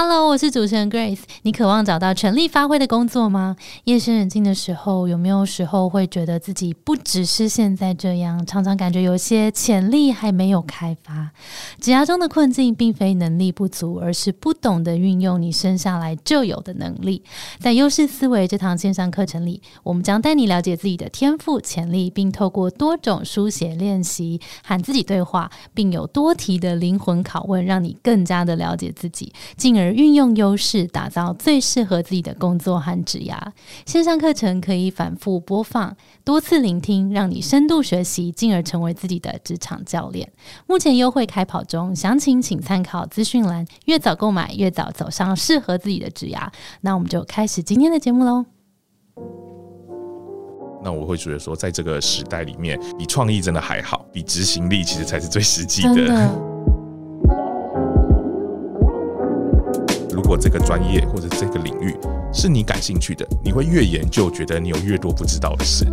Hello，我是主持人 Grace。你渴望找到全力发挥的工作吗？夜深人静的时候，有没有时候会觉得自己不只是现在这样，常常感觉有些潜力还没有开发？职涯中的困境，并非能力不足，而是不懂得运用你生下来就有的能力。在优势思维这堂线上课程里，我们将带你了解自己的天赋潜力，并透过多种书写练习和自己对话，并有多题的灵魂拷问，让你更加的了解自己，进而运用优势，打造最适合自己的工作和职涯。线上课程可以反复播放、多次聆听，让你深度学习，进而成为自己的职场教练。目前优惠开跑中，详情请参考资讯栏。越早购买，越早走上适合自己的职涯。那我们就开始今天的节目喽。那我会觉得说，在这个时代里面，比创意真的还好，比执行力其实才是最实际真的，如果这个专业或者这个领域是你感兴趣的，你会越研究，觉得你有越多不知道的事。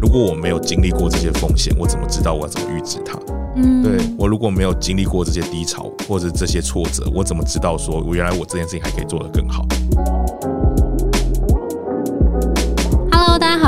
如果我没有经历过这些风险，我怎么知道我要怎么预知它？嗯，对我如果没有经历过这些低潮或者这些挫折，我怎么知道说我原来我这件事情还可以做得更好？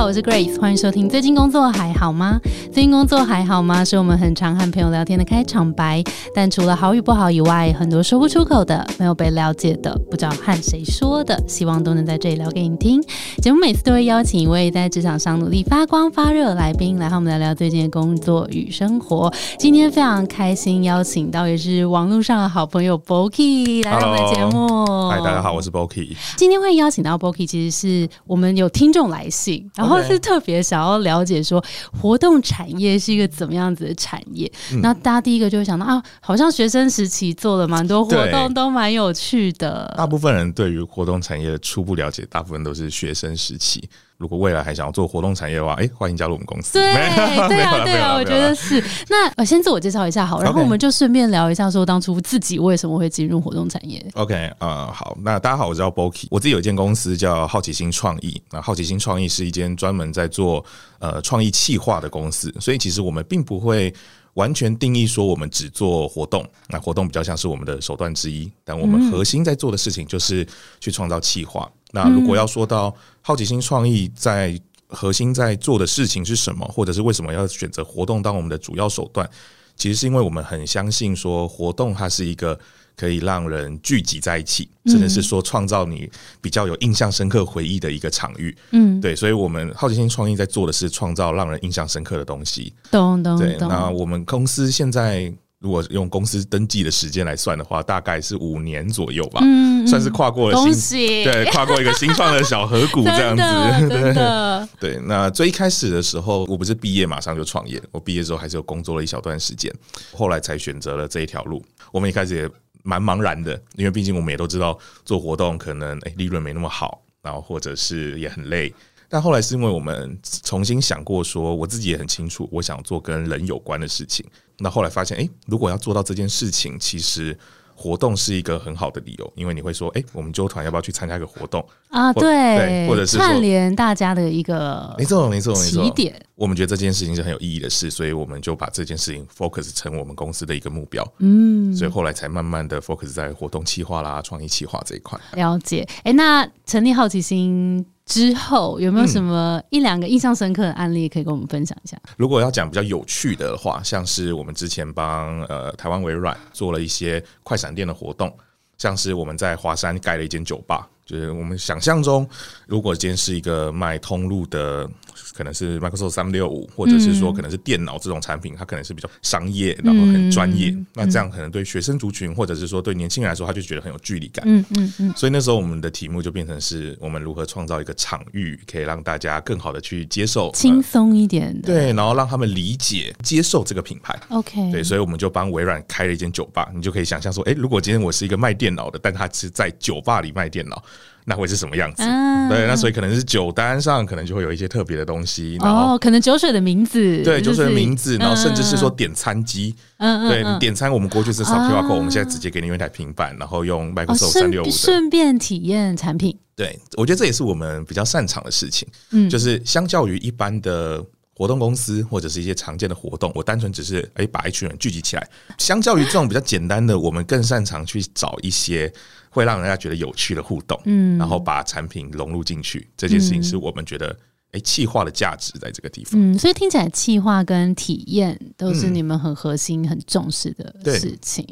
好，我是 Grace，欢迎收听。最近工作还好吗？最近工作还好吗？是我们很常和朋友聊天的开场白。但除了好与不好以外，很多说不出口的、没有被了解的、不知道和谁说的，希望都能在这里聊给你听。节目每次都会邀请一位在职场上努力发光发热的来宾来和我们聊聊最近的工作与生活。今天非常开心邀请到也是网络上的好朋友 Boki 来我们的节目。嗨，大家好，我是 Boki。今天会邀请到 Boki，其实是我们有听众来信，然后 OK 是特别想要了解说活动产业是一个怎么样子的产业。嗯那、大家第一个就会想到啊，好像学生时期做了蛮多活动，都蛮有趣的。大部分人对于活动产业的初步了解，大部分都是学生时期。如果未来还想要做活动产业的话，哎、欢迎加入我们公司。对没有对啊对啊，我觉得是。那呃，先自我介绍一下好，然后我们就顺便聊一下说当初自己为什么会进入活动产业。OK，呃，好，那大家好，我叫 Boki，我自己有一间公司叫好奇心创意。那好奇心创意是一间专门在做呃创意企划的公司，所以其实我们并不会完全定义说我们只做活动，那活动比较像是我们的手段之一，但我们核心在做的事情就是去创造企划。那如果要说到好奇心创意在核心在做的事情是什么，或者是为什么要选择活动当我们的主要手段，其实是因为我们很相信说活动它是一个可以让人聚集在一起，甚至是说创造你比较有印象深刻回忆的一个场域。嗯，对，所以我们好奇心创意在做的是创造让人印象深刻的东西。懂懂对，懂。那我们公司现在如果用公司登记的时间来算的话，大概是五年左右吧，嗯，嗯算是跨过了恭新喜，对跨过一个新创的小河谷这样子。真的。对，那最一开始的时候，我不是毕业马上就创业，我毕业之后还是有工作了一小段时间，后来才选择了这一条路。我们一开始也蛮茫然的，因为毕竟我们也都知道做活动可能诶利润没那么好，然后或者是也很累。但后来是因为我们重新想过说，我自己也很清楚，我想做跟人有关的事情。那后来发现，诶，如果要做到这件事情，其实活动是一个很好的理由，因为你会说，诶，我们纠团要不要去参加一个活动？啊，对，对或者是串联大家的一个没错，没错，没错。起点。我们觉得这件事情是很有意义的事，所以我们就把这件事情 focus 成我们公司的一个目标。嗯，所以后来才慢慢的 focus 在活动企划啦、创意企划这一块。了解。哎，那成立好奇心之后，有没有什么一两个印象深刻的案例可以跟我们分享一下？如果要讲比较有趣的话，像是我们之前帮呃台湾微软做了一些快闪店的活动，像是我们在华山盖了一间酒吧。就是我们想象中，如果今天是一个卖通路的，可能是 Microsoft 三六五，或者是说可能是电脑这种产品，它可能是比较商业，然后很专业。那这样可能对学生族群，或者是说对年轻人来说，他就觉得很有距离感。嗯嗯嗯，所以那时候我们的题目就变成是我们如何创造一个场域，可以让大家更好的去接受，轻呃松一点的。对，然后让他们理解、接受这个品牌。，OK，对，所以我们就帮微软开了一间酒吧，你就可以想象说，哎，如果今天我是一个卖电脑的，但他是在酒吧里卖电脑，那会是什么样子？啊。对，那所以可能是酒单上可能就会有一些特别的东西，然后、哦，可能酒水的名字，对酒水的名字，然后甚至是说，点餐机，嗯嗯，对嗯。你点餐，我们过去是扫啊 QR code，我们现在直接给你用一台平板，然后用哦，Microsoft 三六五顺便体验产品，对，我觉得这也是我们比较擅长的事情，嗯。就是相较于一般的。活活动公司或者是一些常见的活动，我单纯只是诶把一群人聚集起来。相较于这种比较简单的，我们更擅长去找一些会让人家觉得有趣的互动，嗯，然后把产品融入进去。这件事情是我们觉得。哎，气化的价值在这个地方。嗯，所以听起来气化跟体验都是你们很核心、很重视的事情。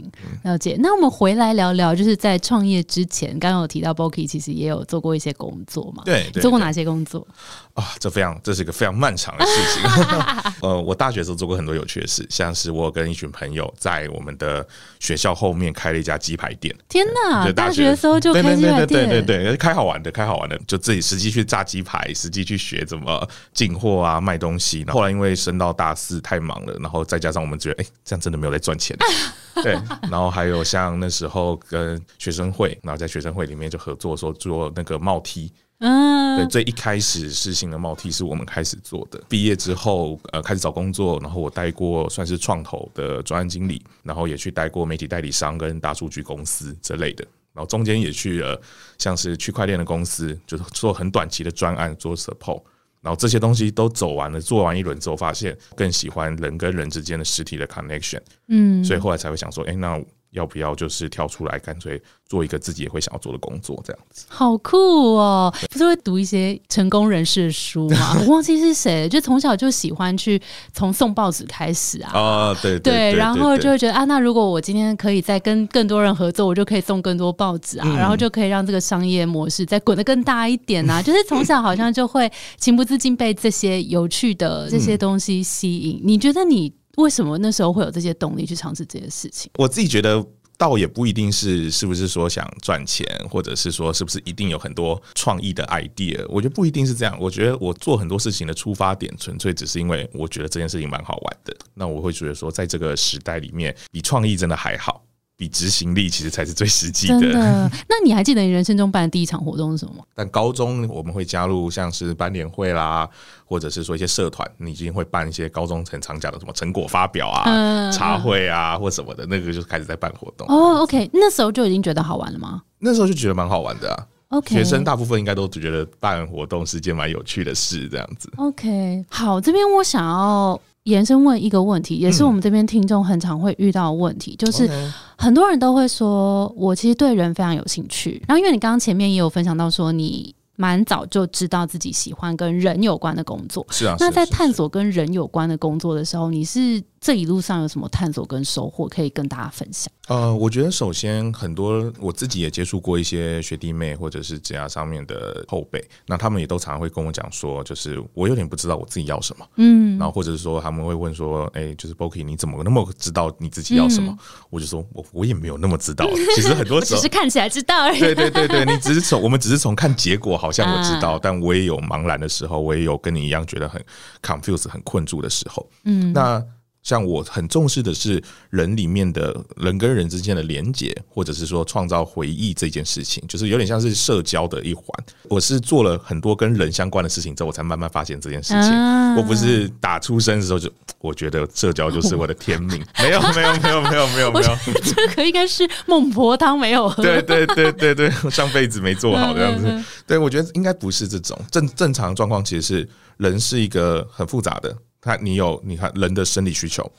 了解。那我们回来聊聊，就是在创业之前，刚刚有提到 Boki 其实也有做过一些工作嘛？对，做过哪些工作？啊，这非常，这是一个非常漫长的事情。呃，我大学时候做过很多有趣的事，像是我跟一群朋友在我们的学校后面开了一家鸡排店。天哪！大学的时候就开鸡排店，对对对，开好玩的，开好玩的，就自己实际去炸鸡排，实际去学。怎么进货啊？卖东西。然后来因为升到大四太忙了，然后再加上我们觉得，哎，这样真的没有在赚钱。对。然后还有像那时候跟学生会，然后在学生会里面就合作说做那个帽 T。嗯。对，最一开始试行的帽 T 是我们开始做的。毕业之后，呃，开始找工作，然后我带过算是创投的专案经理，然后也去带过媒体代理商跟大数据公司之类的。然后中间也去了像是区块链的公司，就是做很短期的专案做 support。然后这些东西都走完了，做完一轮之后，发现更喜欢人跟人之间的实体的 connection，嗯，所以后来才会想说，哎，那要不要就是跳出来，干脆。做一个自己也会想要做的工作，这样子好酷哦！不是会读一些成功人士的书吗？我忘记是谁，就从小就喜欢去从送报纸开始啊。啊，对对，然后就会觉得啊，那如果我今天可以再跟更多人合作，我就可以送更多报纸啊，然后就可以让这个商业模式再滚得更大一点啊。就是从小好像就会情不自禁被这些有趣的这些东西吸引。你觉得你为什么那时候会有这些动力去尝试这些事情？我自己觉得。倒也不一定是是不是说想赚钱，或者是说是不是一定有很多创意的 idea，我觉得不一定是这样。我觉得我做很多事情的出发点，纯粹只是因为我觉得这件事情蛮好玩的。那我会觉得说，在这个时代里面，比创意真的还好。比执行力其实才是最实际的。真的？那你还记得你人生中办的第一场活动是什么吗？但高中我们会加入像是班联会啦，或者是说一些社团，你已经会办一些高中很常讲的什么成果发表啊、茶会啊或什么的，那个就开始在办活动。哦，OK，那时候就已经觉得好玩了吗？那时候就觉得蛮好玩的啊。OK，学生大部分应该都觉得办活动是件蛮有趣的事，这样子。OK，好，这边我想要。延伸问一个问题，也是我们这边听众很常会遇到的问题，就是很多人都会说，我其实对人非常有兴趣。然后，因为你刚刚前面也有分享到说，你蛮早就知道自己喜欢跟人有关的工作，是啊。那在探索跟人有关的工作的时候，你是？这一路上有什么探索跟收获可以跟大家分享？呃，我觉得首先很多我自己也接触过一些学弟妹或者是职涯上面的后辈，那他们也都常常会跟我讲说，就是我有点不知道我自己要什么，嗯，然后或者是说他们会问说，哎，就是 Boki 你怎么那么知道你自己要什么？我就说我我也没有那么知道，其实很多时候只是看起来知道而已。对对对对，你只是从我们只是从看结果好像我知道，但我也有茫然的时候，我也有跟你一样觉得很 confused 很困住的时候，嗯，那。像我很重视的是人里面的人跟人之间的连接，或者是说创造回忆这件事情，就是有点像是社交的一环。我是做了很多跟人相关的事情之后，我才慢慢发现这件事情。我不是打出生的时候就我觉得社交就是我的天命，没有没有没有没有没有没有，这个应该是孟婆汤没有喝。对对对对对，上辈子没做好这样子。对我觉得应该不是这种正正常状况，其实是人是一个很复杂的。他，你有你看人的生理需求，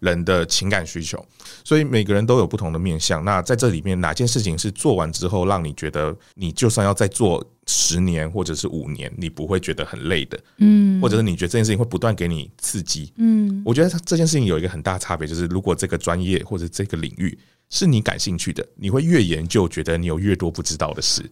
人的情感需求，所以每个人都有不同的面相。那在这里面，哪件事情是做完之后，让你觉得你就算要再做十年或者是五年，你不会觉得很累的？嗯，或者是你觉得这件事情会不断给你刺激？嗯，我觉得这件事情有一个很大差别，就是如果这个专业或者这个领域是你感兴趣的，你会越研究，觉得你有越多不知道的事。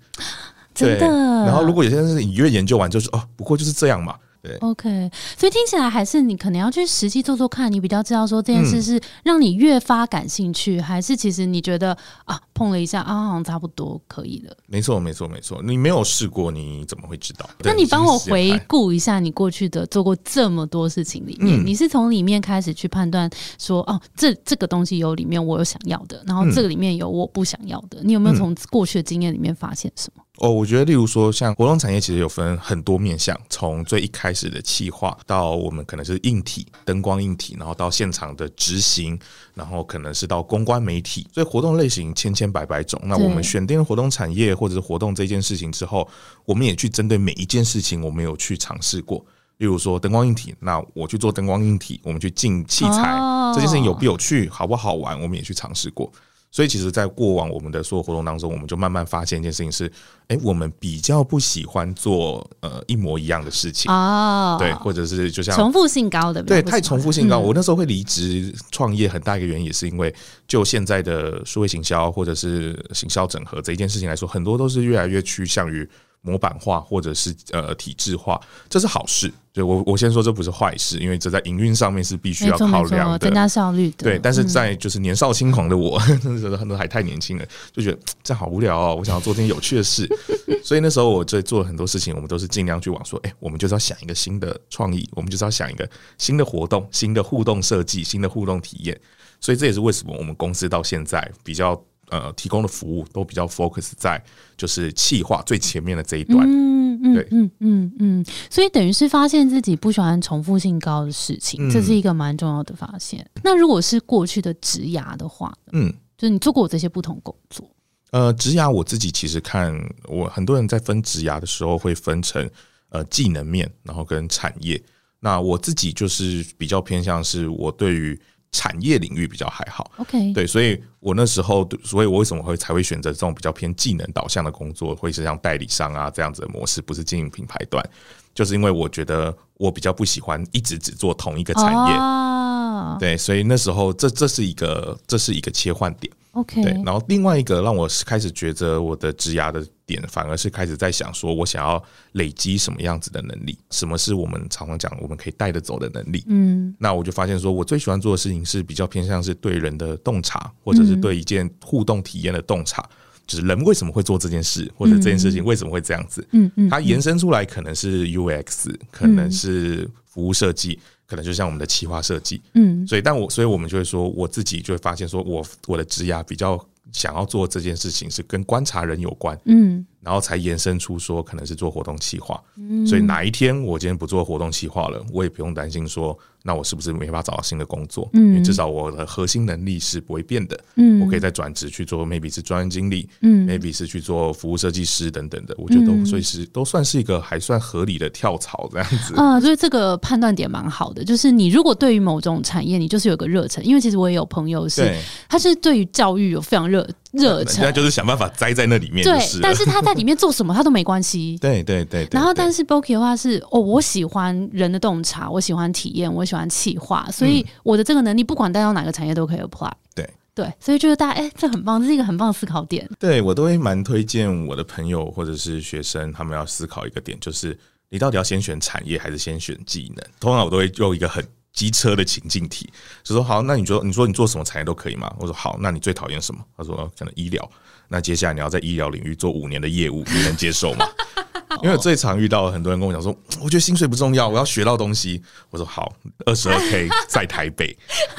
真的。然后，如果有些事你越研究完就是哦，不过就是这样嘛。OK，所以听起来还是你可能要去实际做做看，你比较知道说这件事是让你越发感兴趣，还是其实你觉得啊碰了一下啊好像差不多可以了。没错，没错，没错，你没有试过，你怎么会知道？那你帮我回顾一下你过去的做过这么多事情里面，你是从里面开始去判断说哦，这这个东西有里面我有想要的，然后这个里面有我不想要的，你有没有从过去的经验里面发现什么？哦，我觉得，例如说，像活动产业其实有分很多面向，从最一开始的企划，到我们可能是硬体灯光硬体，然后到现场的执行，然后可能是到公关媒体，所以活动类型千千百百种。那我们选定活动产业或者是活动这件事情之后，我们也去针对每一件事情，我们有去尝试过。例如说灯光硬体，那我去做灯光硬体，我们去进器材，哦这件事情有不有趣，好不好玩，我们也去尝试过。所以其实，在过往我们的所有活动当中，我们就慢慢发现一件事情是，哎、我们比较不喜欢做呃一模一样的事情，哦，对，或者是就像重复性高的，对，太重复性高。嗯 我那时候会离职创业，很大一个原因也是因为，就现在的数位行销或者是行销整合这一件事情来说，很多都是越来越趋向于模板化或者是呃体制化，这是好事。对我我先说这不是坏事，因为这在营运上面是必须要考量的增。加效率的。对，但是嗯在就是年少轻狂的我，那时候很多还太年轻了，就觉得这样好无聊哦，我想要做件有趣的事，所以那时候我在做了很多事情，我们都是尽量去往说，哎、我们就是要想一个新的创意，我们就是要想一个新的活动、新的互动设计、新的互动体验，所以这也是为什么我们公司到现在比较呃提供的服务都比较 focus 在就是气化最前面的这一段，嗯嗯对嗯嗯嗯，所以等于是发现自己不喜欢重复性高的事情，嗯这是一个蛮重要的发现。那如果是过去的职涯的话，嗯。就是你做过这些不同工作，呃，职涯我自己其实看，我很多人在分职涯的时候会分成呃技能面，然后跟产业。那我自己就是比较偏向是我对于产业领域比较还好，OK，对，所以我那时候，所以我为什么会才会选择这种比较偏技能导向的工作，会是像代理商啊这样子的模式，不是经营品牌端，就是因为我觉得我比较不喜欢一直只做同一个产业。哦、对，所以那时候这这是一个这是一个切换点。OK，对，然后另外一个让我开始觉得我的职涯的点，反而是开始在想说，我想要累积什么样子的能力，什么是我们常常讲我们可以带得走的能力。嗯那我就发现说，我最喜欢做的事情是比较偏向是对人的洞察，或者是对一件互动体验的洞察，就是人为什么会做这件事，或者这件事情为什么会这样子。嗯嗯，它延伸出来可能是 UX，可能是服务设计，可能就像我们的企划设计。嗯。所以，但我所以我们就会说，我自己就会发现说，我我的职涯比较想要做这件事情是跟观察人有关，嗯然后才延伸出说可能是做活动企划。嗯，所以哪一天我今天不做活动企划了，我也不用担心说，那我是不是没法找到新的工作？嗯。因为至少我的核心能力是不会变的，嗯。我可以再转职去做，maybe 是专案经理嗯，maybe 是去做服务设计师等等的，我觉得都以是都算是一个还算合理的跳槽这样子。啊，所以这个判断点蛮好的，就是你如果对于某种产业，你就是有个热忱，因为其实我也有朋友是，他是对于教育有非常热热忱那，就是想办法栽在那里面对。但是他在里面做什么他都没关系。对对对对，然后，但是 Boki 的话是哦，我喜欢人的洞察，我喜欢体验，我喜欢企划，所以我的这个能力不管带到哪个产业都可以 apply。嗯对对，所以就是大家哎、这很棒，这是一个很棒的思考点。对我都会蛮推荐我的朋友或者是学生，他们要思考一个点，就是你到底要先选产业还是先选技能？通常我都会用一个很机车的情境题，就说好，那你说你说你做什么产业都可以吗？我说好，那你最讨厌什么？他说可能医疗。那接下来你要在医疗领域做五年的业务，你能接受吗？因为我最常遇到很多人跟我讲说，我觉得薪水不重要，我要学到东西。我说好，二十二 k 在台北，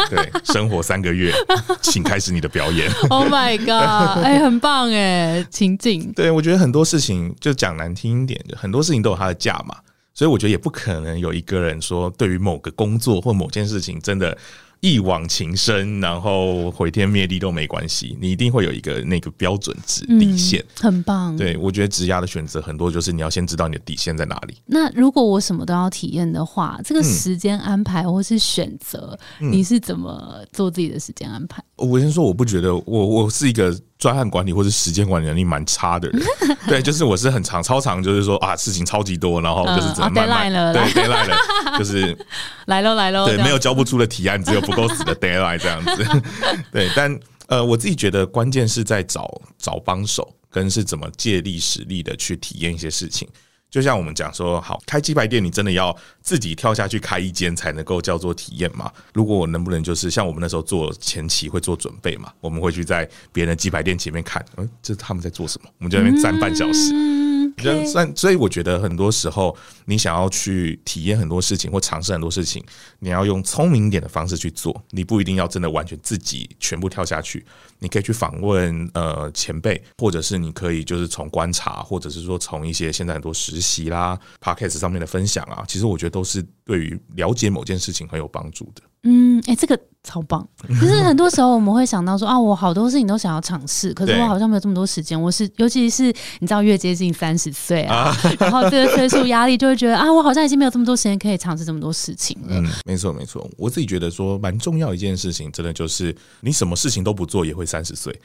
对，生活三个月，请开始你的表演。Oh my god！哎、很棒哎，情境。对，我觉得很多事情就讲难听一点，就很多事情都有它的价码，所以我觉得也不可能有一个人说对于某个工作或某件事情真的一往情深，然后毁天灭地都没关系，你一定会有一个那个标准值底线。很棒。对，我觉得职涯的选择很多就是你要先知道你的底线在哪里。那如果我什么都要体验的话，这个嗯时间安排或是选择，你是怎么做自己的时间安排？我先说，我不觉得我我是一个专案管理或者时间管理能力蛮差的人。对，就是我是很长超长，就是说啊，事情超级多，然后就是只能嗯慢慢、对 deadline 了，就是 来喽来喽，对，没有交不出的提案，只有不够死的 deadline 这样子。对，但呃，我自己觉得关键是在找找帮手，跟是怎么借力使力的去体验一些事情。就像我们讲说，好开鸡排店，你真的要自己跳下去开一间才能够叫做体验嘛？如果我能不能就是像我们那时候做前期会做准备嘛，我们会去在别人的鸡排店前面看，嗯，这他们在做什么？我们就在那边站半小时。嗯，人算，所以我觉得很多时候，你想要去体验很多事情或尝试很多事情，你要用聪明一点的方式去做。你不一定要真的完全自己全部跳下去，你可以去访问呃前辈，或者是你可以就是从观察，或者是说从一些现在很多实习啦、podcast 上面的分享啊，其实我觉得都是对于了解某件事情很有帮助的。嗯，哎、这个超棒。可是很多时候我们会想到说啊，我好多事情都想要尝试，可是我好像没有这么多时间。我是尤其是你知道越接近三十岁啊，然后这个岁数压力就会觉得啊，我好像已经没有这么多时间可以尝试这么多事情了。嗯，没错没错，我自己觉得说蛮重要一件事情，真的就是你什么事情都不做也会三十岁。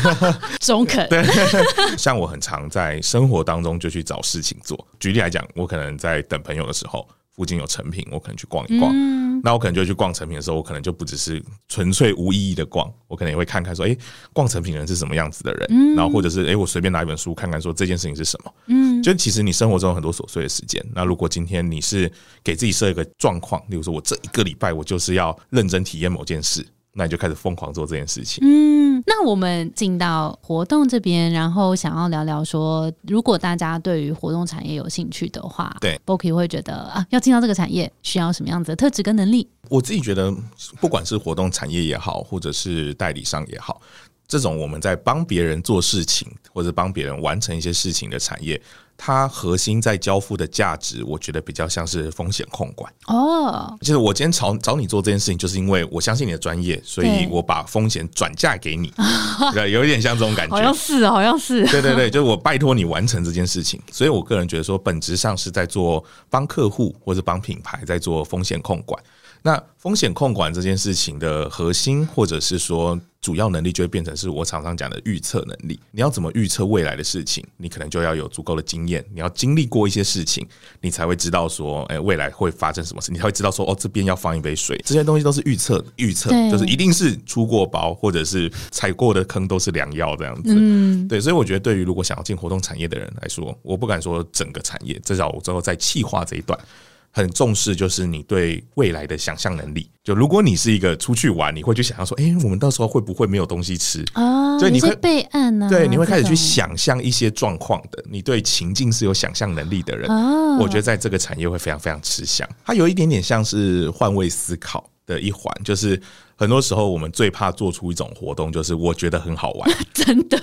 中肯，像我很常在生活当中就去找事情做。举例来讲，我可能在等朋友的时候，附近有成品，我可能去逛一逛。嗯，那我可能就去逛成品的时候，我可能就不只是纯粹无意义的逛，我可能也会看看说，诶，逛成品人是什么样子的人，然后或者是诶，我随便拿一本书看看说这件事情是什么。嗯，就其实你生活中有很多琐碎的时间，那如果今天你是给自己设一个状况，例如说我这一个礼拜我就是要认真体验某件事，那你就开始疯狂做这件事情。嗯，那我们进到活动这边，然后想要聊聊说，如果大家对于活动产业有兴趣的话，对 b o k y 会觉得啊，要进到这个产业需要什么样子的特质跟能力？我自己觉得，不管是活动产业也好，或者是代理商也好，这种我们在帮别人做事情或者帮别人完成一些事情的产业，它核心在交付的价值，我觉得比较像是风险控管。哦，就是我今天找找你做这件事情，就是因为我相信你的专业，所以我把风险转嫁给你，对，有一点像这种感觉。好像是，好像是，对对对，就是我拜托你完成这件事情，所以我个人觉得说，本质上是在做帮客户或者帮品牌在做风险控管。那风险控管这件事情的核心，或者是说主要能力，就会变成是我常常讲的预测能力。你要怎么预测未来的事情，你可能就要有足够的经验，你要经历过一些事情，你才会知道说，哎、未来会发生什么事，你才会知道说，哦，这边要放一杯水，这些东西都是预测，预测就是一定是出过包，或者是踩过的坑都是良药这样子。嗯，对，所以我觉得对于如果想要进活动产业的人来说，我不敢说整个产业，至少我之后在企划这一段。很重视，就是你对未来的想象能力。就如果你是一个出去玩，你会去想象说，哎、我们到时候会不会没有东西吃？啊，对你会备案呢、啊，对，你会开始去想象一些状况的。你对情境是有想象能力的人，啊，我觉得在这个产业会非常非常吃香。它有一点点像是换位思考的一环，就是很多时候我们最怕做出一种活动，就是我觉得很好玩，真的，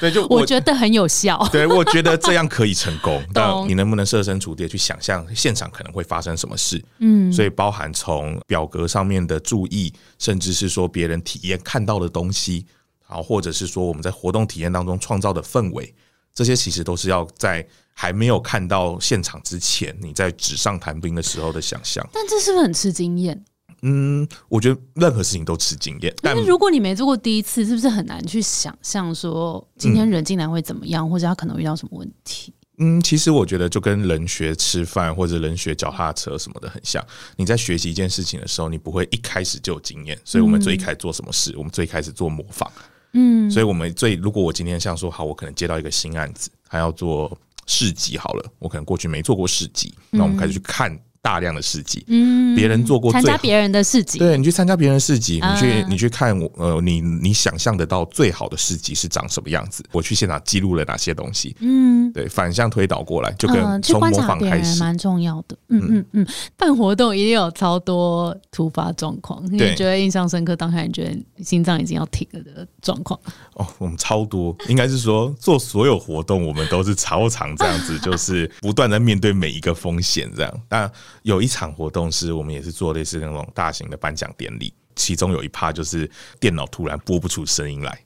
对，就我觉得很有效。对，我觉得这样可以成功。但你能不能设身处地地去想象现场可能会发生什么事？嗯，所以包含从表格上面的注意，甚至是说别人体验看到的东西，好，或者是说我们在活动体验当中创造的氛围，这些其实都是要在还没有看到现场之前，你在纸上谈兵的时候的想象。但这是不是很吃经验？嗯，我觉得任何事情都吃经验，但但是如果你没做过第一次，是不是很难去想象说今天人进来会怎么样，或者他可能遇到什么问题？嗯，其实我觉得就跟人学吃饭或者人学脚踏车什么的很像。你在学习一件事情的时候，你不会一开始就有经验，所以我们最一开始做什么事，我们最一开始做模仿。嗯，所以我们最如果我今天像说好，我可能接到一个新案子，还要做市集好了，我可能过去没做过市集，那我们开始去看大量的市集，嗯别人做过参加别人的市集，对你去参加别人的市集，你去、啊你去看我呃，你你想象得到最好的市集是长什么样子？我去现场记录了哪些东西？嗯。对，反向推导过来，就嗯，跟从模仿开始。蛮重要的。嗯嗯嗯，办活动一定有超多突发状况，你觉得印象深刻？当下你觉得心脏已经要停了的状况？哦，我们超多，应该是说做所有活动，我们都是超常这样子，就是不断的面对每一个风险这样。但有一场活动是我们也是做类似那种大型的颁奖典礼，其中有一趴就是电脑突然播不出声音来，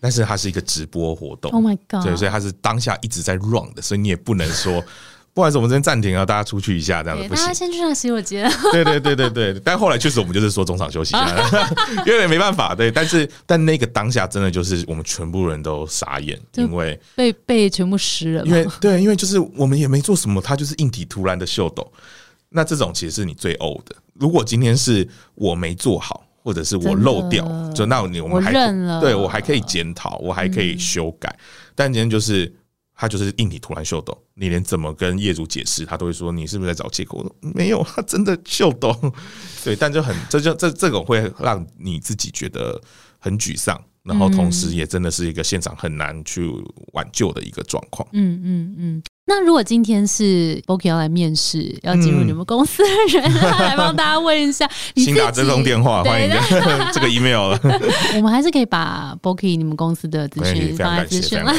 但是它是一个直播活动 Oh my god！对，所以它是当下一直在 run 的，所以你也不能说。不好意思，我们这边暂停啊，大家出去一下，这样子对，不行。大家先去上洗手间。对对对对对，但后来确实我们就是说中场休息一下，因为没办法。对，但是但那个当下真的就是我们全部人都傻眼，因为被被全部湿了，因为对，因为就是我们也没做什么，它就是硬体突然的秀抖。那这种其实是你最呕的。如果今天是我没做好，或者是我漏掉，就那你我我们还认了对我还可以检讨，我还可以修改。但今天就是他就是硬体突然秀抖，你连怎么跟业主解释，他都会说你是不是在找借口？我说没有，他真的秀抖。对，但就很 这就这这种会让你自己觉得很沮丧，然后同时也真的是一个现场很难去挽救的一个状况。嗯嗯嗯。那如果今天是 Boki 要来面试，要进入你们公司的人，来帮大家问一下，请打这通电话，欢迎 这个 email 了。我们还是可以把 Boki 你们公司的资讯放在资讯了，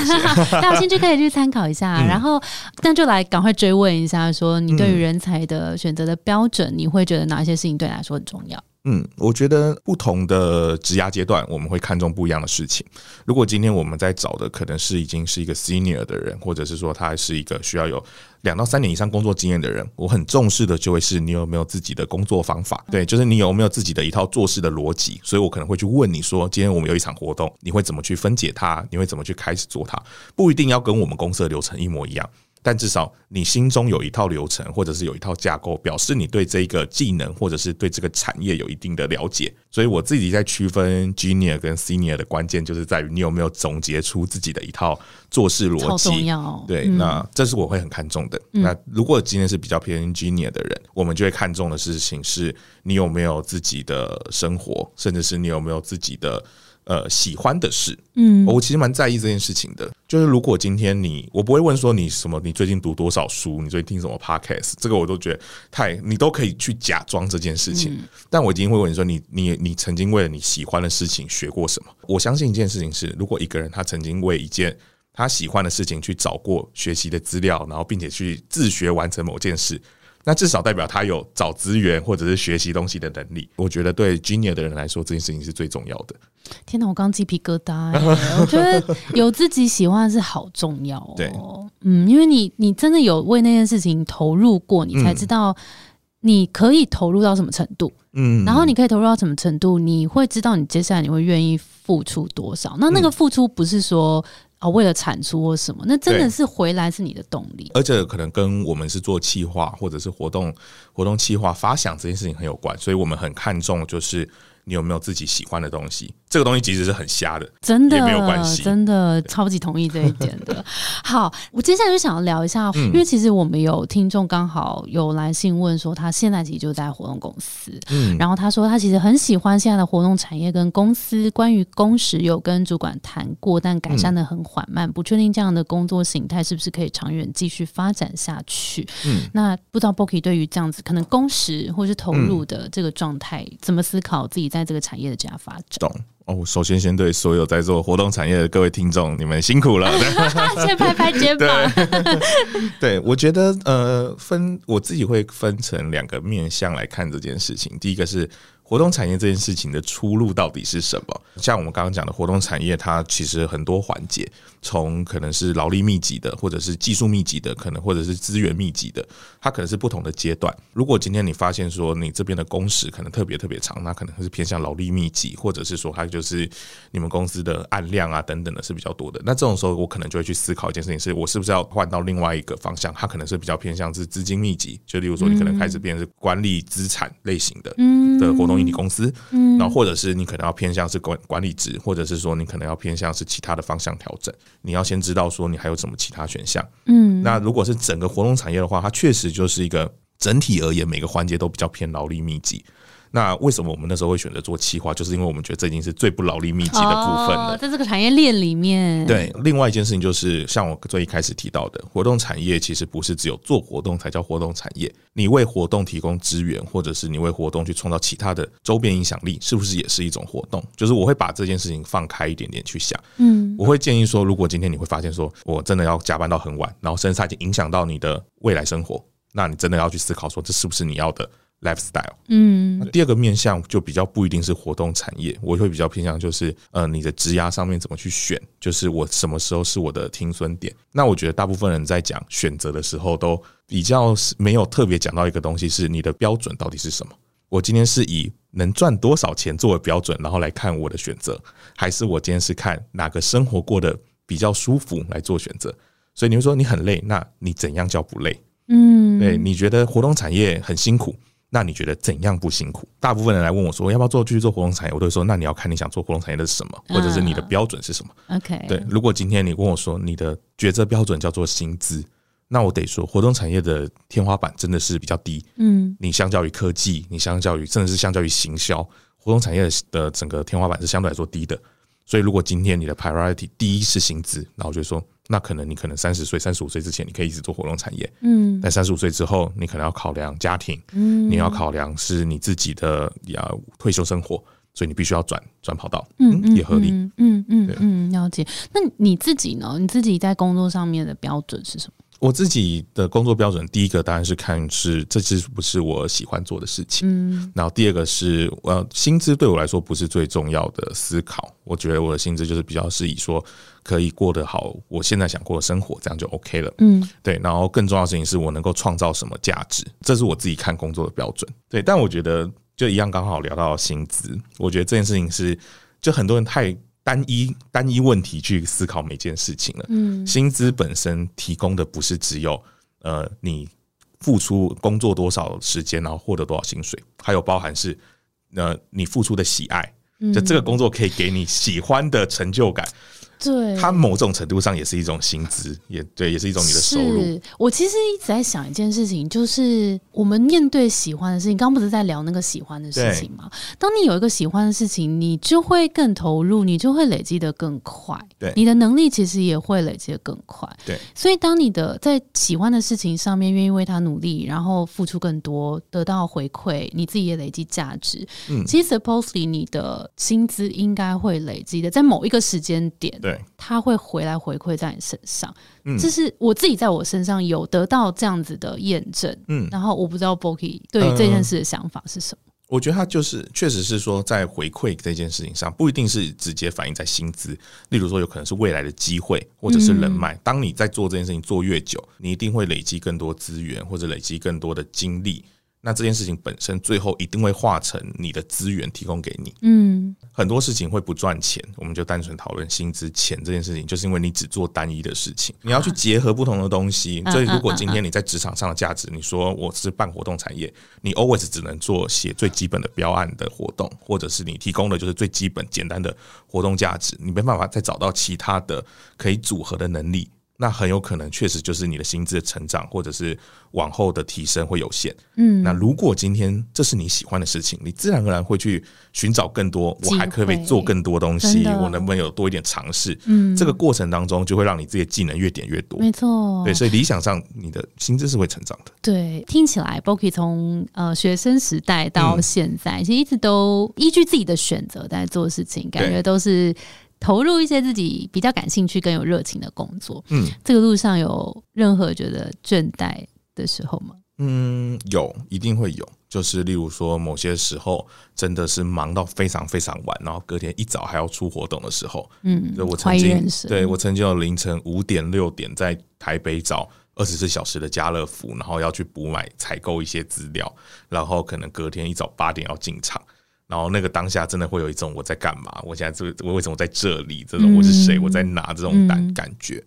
大家有兴趣可以去参考一下。然后，那就来赶快追问一下，说你对于人才的选择的标准，你会觉得哪些事情对你来说很重要？嗯，我觉得不同的职涯阶段，我们会看重不一样的事情。如果今天我们在找的可能是已经是一个 senior 的人，或者是说他是一个需要有两到三年以上工作经验的人，我很重视的就会是你有没有自己的工作方法，对，就是你有没有自己的一套做事的逻辑。所以我可能会去问你说，今天我们有一场活动，你会怎么去分解它？你会怎么去开始做它？不一定要跟我们公司的流程一模一样。但至少你心中有一套流程，或者是有一套架构，表示你对这个技能或者是对这个产业有一定的了解。所以我自己在区分 junior 跟 senior 的关键，就是在于你有没有总结出自己的一套做事逻辑。对，那这是我会很看重的。那如果今天是比较偏 junior 的人，我们就会看重的事情是你有没有自己的生活，甚至是你有没有自己的。呃，喜欢的事，嗯，我其实蛮在意这件事情的。就是如果今天你，我不会问说你什么，你最近读多少书，你最近听什么 podcast，这个我都觉得太，你都可以去假装这件事情。但我一定会问你说，你你你曾经为了你喜欢的事情学过什么？我相信一件事情是，如果一个人他曾经为一件他喜欢的事情去找过学习的资料，然后并且去自学完成某件事。那至少代表他有找资源或者是学习东西的能力。我觉得对 junior 的人来说，这件事情是最重要的。天哪，我刚鸡皮疙瘩！我觉得有自己喜欢是好重要。对，嗯，因为你你真的有为那件事情投入过，你才知道你可以投入到什么程度。嗯，然后你可以投入到什么程度，你会知道你接下来你会愿意付出多少。那那个付出不是说。哦，为了产出或什么，那真的是回来是你的动力，而且可能跟我们是做企划或者是活动活动企划发想这件事情很有关，所以我们很看重就是。你有没有自己喜欢的东西？这个东西其实是很瞎的，真的没有关系。真的超级同意这一点的。好，我接下来就想要聊一下，因为其实我们有听众刚好有来信问说，他现在其实就在活动公司，嗯，然后他说他其实很喜欢现在的活动产业跟公司，关于工时有跟主管谈过，但改善的很缓慢，不确定这样的工作形态是不是可以长远继续发展下去。嗯，那不知道 Boki 对于这样子可能工时或是投入的这个状态，怎么思考自己？在这个产业的这样发展，懂哦。首先，先对所有在做活动产业的各位听众，你们辛苦了，先拍拍肩膀。对，我觉得呃，分我自己会分成两个面向来看这件事情。第一个是。活动产业这件事情的出路到底是什么？像我们刚刚讲的活动产业，它其实很多环节，从可能是劳力密集的，或者是技术密集的，可能或者是资源密集的，它可能是不同的阶段。如果今天你发现说你这边的工时可能特别特别长，那可能是偏向劳力密集，或者是说它就是你们公司的案量啊等等的是比较多的。那这种时候，我可能就会去思考一件事情：是我是不是要换到另外一个方向？它可能是比较偏向是资金密集，就例如说你可能开始变成是管理资产类型的的活动。你公司，嗯，然后或者是你可能要偏向是管管理职，或者是说你可能要偏向是其他的方向调整。你要先知道说你还有什么其他选项，嗯，那如果是整个活动产业的话，它确实就是一个整体而言每个环节都比较偏劳力密集。那为什么我们那时候会选择做企划？就是因为我们觉得这已经是最不劳力密集的部分了，在这个产业链里面。对，另外一件事情就是，像我最一开始提到的，活动产业其实不是只有做活动才叫活动产业。你为活动提供资源，或者是你为活动去创造其他的周边影响力，是不是也是一种活动？就是我会把这件事情放开一点点去想。嗯，我会建议说，如果今天你会发现说我真的要加班到很晚，然后甚至已经影响到你的未来生活，那你真的要去思考说，这是不是你要的？lifestyle，嗯，第二个面向就比较不一定是活动产业，我会比较偏向就是，呃，你的职涯上面怎么去选，就是我什么时候是我的听损点。那我觉得大部分人在讲选择的时候，都比较没有特别讲到一个东西，是你的标准到底是什么。我今天是以能赚多少钱作为标准，然后来看我的选择，还是我今天是看哪个生活过得比较舒服来做选择？所以你会说你很累，那你怎样叫不累？嗯，对，你觉得活动产业很辛苦？那你觉得怎样不辛苦？大部分人来问我说要不要做继续做活动产业，我都会说那你要看你想做活动产业的是什么，或者是你的标准是什么。OK，对。如果今天你问我说你的抉择标准叫做薪资，那我得说活动产业的天花板真的是比较低。嗯，你相较于科技，你相较于甚至是相较于行销，活动产业的整个天花板是相对来说低的。所以如果今天你的 priority 第一是薪资，那我就说。那可能你可能三十岁、三十五岁之前，你可以一直做活动产业。嗯但三十五岁之后，你可能要考量家庭，嗯你要考量是你自己的呀退休生活，所以你必须要转转跑道，嗯嗯也合理。嗯嗯嗯，了解。那你自己呢？你自己在工作上面的标准是什么？我自己的工作标准，第一个当然是看是这是不是我喜欢做的事情，嗯然后第二个是呃薪资对我来说不是最重要的思考，我觉得我的薪资就是比较是以说可以过得好我现在想过的生活，这样就 OK 了。嗯对，然后更重要的事情是我能够创造什么价值，这是我自己看工作的标准。对，但我觉得就一样，刚好聊到薪资，我觉得这件事情是就很多人太单一单一问题去思考每件事情了。嗯薪资本身提供的不是只有呃你付出工作多少时间，然后获得多少薪水，还有包含是呃你付出的喜爱。嗯就这个工作可以给你喜欢的成就感，对，它某种程度上也是一种薪资，也对，也是一种你的收入。我其实一直在想一件事情，就是我们面对喜欢的事情，刚刚不是在聊那个喜欢的事情吗？当你有一个喜欢的事情，你就会更投入，你就会累积的更快，对你的能力其实也会累积的更快。对，所以当你的在喜欢的事情上面愿意为他努力，然后付出更多，得到回馈，你自己也累积价值。嗯其实 supposedly 你的薪资应该会累积的，在某一个时间点，对，它会回来回馈在你身上。嗯这是我自己在我身上有得到这样子的验证。嗯，然后我不知道 Boki 对于这件事的想法是什么。我觉得他就是确实是说，在回馈这件事情上，不一定是直接反映在薪资。例如说，有可能是未来的机会，或者是人脉。当你在做这件事情做越久，你一定会累积更多资源，或者累积更多的精力。那这件事情本身最后一定会化成你的资源提供给你。嗯很多事情会不赚钱，我们就单纯讨论薪资钱这件事情，就是因为你只做单一的事情，你要去结合不同的东西。嗯所以，如果今天你在职场上的价值，你说我是办活动产业，你 always 只能做写最基本的标案的活动，或者是你提供的就是最基本简单的活动价值，你没办法再找到其他的可以组合的能力。那很有可能确实就是你的薪资的成长，或者是往后的提升会有限。嗯，那如果今天这是你喜欢的事情，你自然而然会去寻找更多，我还可以做更多东西我能不能有多一点尝试？嗯这个过程当中就会让你自己的技能越点越多。没错，对，所以理想上你的薪资是会成长的。对，听起来 Boki 从呃学生时代到嗯现在，其实一直都依据自己的选择在做事情，感觉都是投入一些自己比较感兴趣、更有热情的工作。嗯这个路上有任何觉得倦怠的时候吗？嗯，有一定会有，就是例如说某些时候真的是忙到非常非常晚，然后隔天一早还要出活动的时候，嗯对我，曾经对我曾经有凌晨五点六点在台北找二十四小时的家乐福，然后要去补买采购一些资料，然后可能隔天一早八点要进场。然后那个当下真的会有一种我在干嘛？我现在这我为什么在这里？这种我是谁？嗯我在哪？这种感嗯感觉。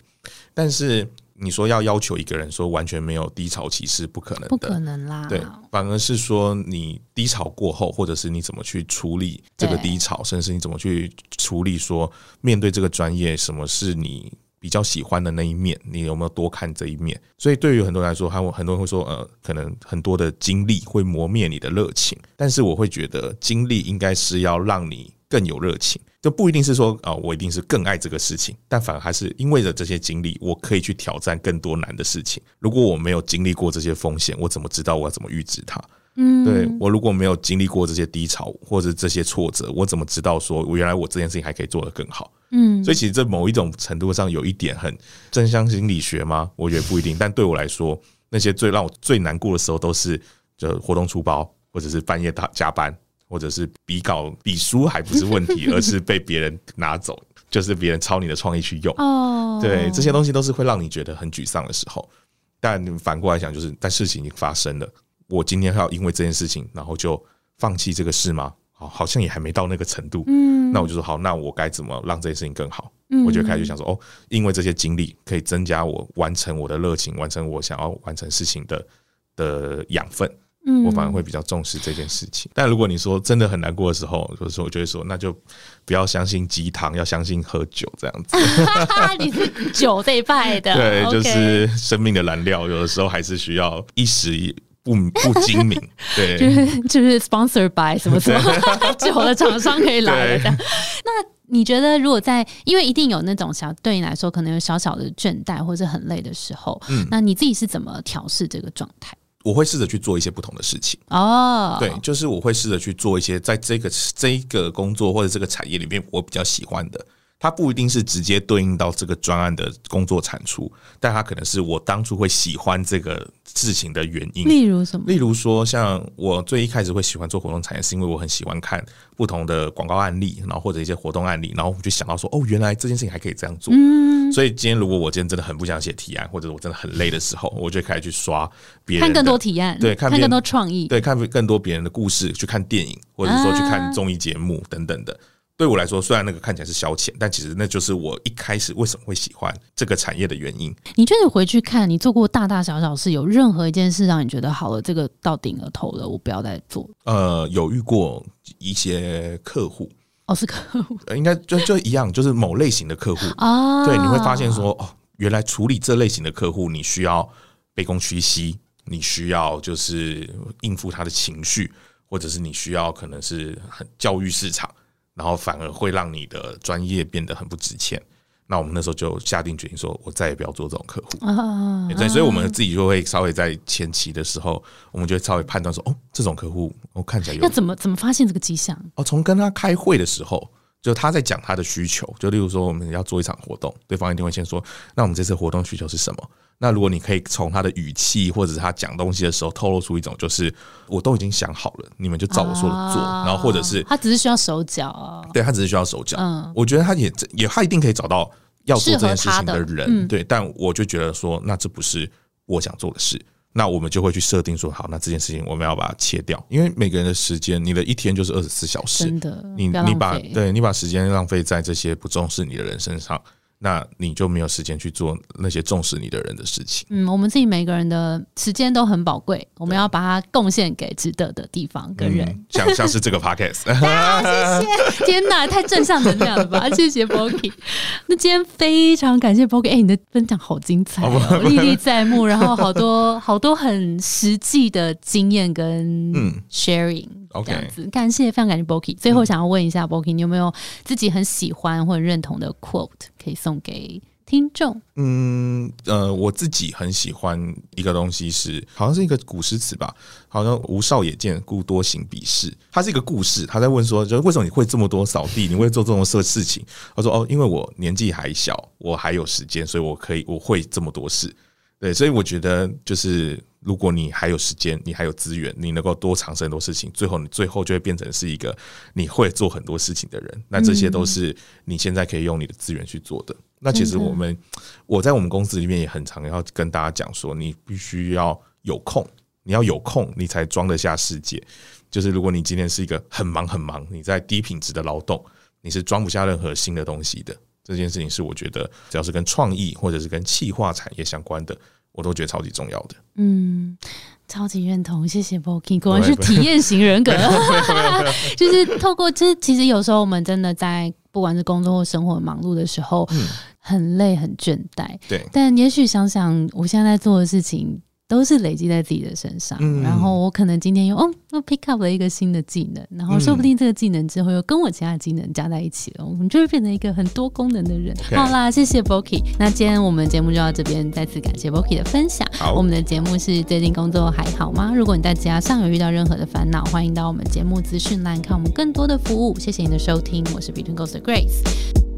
但是你说要要求一个人说完全没有低潮期是不可能的，不可能啦。对，反而是说你低潮过后，或者是你怎么去处理这个低潮，甚至是你怎么去处理说面对这个专业，什么是你比较喜欢的那一面，你有没有多看这一面？所以对于很多人来说，他会很多人会说，呃，可能很多的经历会磨灭你的热情，但是我会觉得经历应该是要让你更有热情。就不一定是说啊、我一定是更爱这个事情，但反而还是因为着这些经历，我可以去挑战更多难的事情。如果我没有经历过这些风险，我怎么知道我要怎么预知它？嗯，对我如果没有经历过这些低潮或者这些挫折，我怎么知道说我原来我这件事情还可以做得更好？嗯，所以其实这某一种程度上有一点很正向心理学吗？我觉得不一定。但对我来说，那些最让我最难过的时候，都是就活动出包，或者是半夜打加班，或者是比稿比书还不是问题，而是被别人拿走，就是别人抄你的创意去用。哦，对，这些东西都是会让你觉得很沮丧的时候。但反过来讲，就是但事情已经发生了，我今天要因为这件事情，然后就放弃这个事吗？好，好像也还没到那个程度。嗯，那我就说好，那我该怎么让这件事情更好？嗯我就开始想说，哦，因为这些经历可以增加我完成我的热情，完成我想要完成事情的的养分。嗯我反而会比较重视这件事情。但如果你说真的很难过的时候，就是说我就会说，那就不要相信鸡汤，要相信喝酒这样子。你是酒这一派的，对，就是生命的燃料，有的时候还是需要一时不不精明。对就，是就是 sponsor by 什么什么 酒的厂商可以来。那你觉得如果在，因为一定有那种小对你来说可能有小小的倦怠或者很累的时候，嗯，那你自己是怎么调试这个状态？我会试着去做一些不同的事情哦，对，就是我会试着去做一些在这个这一个工作或者这个产业里面我比较喜欢的。它不一定是直接对应到这个专案的工作产出，但它可能是我当初会喜欢这个事情的原因。例如什么？例如说，像我最一开始会喜欢做活动产业，是因为我很喜欢看不同的广告案例，然后或者一些活动案例，然后我就想到说，哦，原来这件事情还可以这样做。嗯。所以今天如果我今天真的很不想写提案，或者我真的很累的时候，我就开始去刷别人看更多提案，对，看更多创意，对，看更多别人的故事，去看电影，或者说去看综艺节目等等的。对我来说，虽然那个看起来是消遣，但其实那就是我一开始为什么会喜欢这个产业的原因。你觉得回去看你做过大大小小事，有任何一件事让你觉得好了，这个到顶了头了，我不要再做？呃，有遇过一些客户，哦，是客户，应该就就一样，就是某类型的客户啊。对，你会发现说，哦，原来处理这类型的客户，你需要卑躬屈膝，你需要就是应付他的情绪，或者是你需要可能是很教育市场。然后反而会让你的专业变得很不值钱。那我们那时候就下定决心说，我再也不要做这种客户。啊，对，所以我们自己就会稍微在前期的时候，我们就会稍微判断说，哦，这种客户我看起来要怎么怎么发现这个迹象？哦，从跟他开会的时候，就他在讲他的需求，就例如说我们要做一场活动，对方一定会先说，那我们这次活动需求是什么？那如果你可以从他的语气或者是他讲东西的时候透露出一种，就是我都已经想好了，你们就照我说的做，然后或者是他只是需要手脚啊，对他只是需要手脚。嗯，我觉得他也也他一定可以找到要做这件事情的人，对。但我就觉得说，那这不是我想做的事，那我们就会去设定说，好，那这件事情我们要把它切掉，因为每个人的时间，你的一天就是二十四小时，真的，你你把对你把时间浪费在这些不重视你的人身上。那你就没有时间去做那些重视你的人的事情。嗯，我们自己每个人的时间都很宝贵，我们要把它贡献给值得的地方跟人。像像是这个 podcast，谢谢。天哪，太正向能量了吧！谢谢 Boki。那今天非常感谢 Boki，哎，你的分享好精彩，历历在目，然后好多好多很实际的经验跟 sharing。这样子，感谢，非常感谢 Boki。最后想要问一下 Boki，你有没有自己很喜欢或者认同的 quote 可以送给听众？嗯，呃，我自己很喜欢一个东西是，好像是一个古诗词吧，好像吴少也见，故多行鄙视。它是一个故事，他在问说，就为什么你会这么多扫地，你会做这种事事情？他说，哦，因为我年纪还小，我还有时间，所以我可以我会这么多事。对，所以我觉得就是。如果你还有时间，你还有资源，你能够多尝试很多事情，最后你最后就会变成是一个你会做很多事情的人。那这些都是你现在可以用你的资源去做的。那其实我们我在我们公司里面也很常要跟大家讲说，你必须要有空，你要有空，你才装得下世界。就是如果你今天是一个很忙很忙，你在低品质的劳动，你是装不下任何新的东西的。这件事情是我觉得，只要是跟创意或者是跟气化产业相关的。我都觉得超级重要的，嗯，超级认同，谢谢 Boki，果然是体验型人格，就是透过这，其实有时候我们真的在不管是工作或生活忙碌的时候，很累很倦怠，对，但也许想想我现在在做的事情。都是累积在自己的身上，然后我可能今天又哦，又 pick up 了一个新的技能，然后说不定这个技能之后又跟我其他技能加在一起了，我们就会变成一个很多功能的人。好啦，谢谢 Boki，那今天我们节目就到这边，再次感谢 Boki 的分享。我们的节目是最近工作还好吗？如果你在职上有遇到任何的烦恼，欢迎到我们节目资讯栏看我们更多的服务。谢谢你的收听，我是 Between Ghost Grace。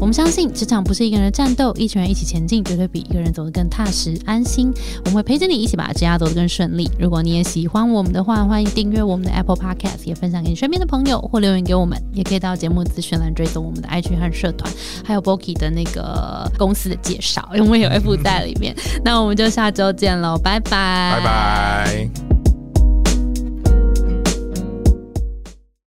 我们相信职场不是一个人的战斗，一群人一起前进，绝对比一个人走得更踏实安心。我们会陪着你一起把职业走得更顺利。如果你也喜欢我们的话，欢迎订阅我们的 Apple Podcast，也分享给你身边的朋友，或留言给我们。也可以到节目资讯栏追踪我们的 IG 和社团，还有 Boki 的那个公司的介绍，因为有 F 在里面。那我们就下周见喽，拜拜，拜拜。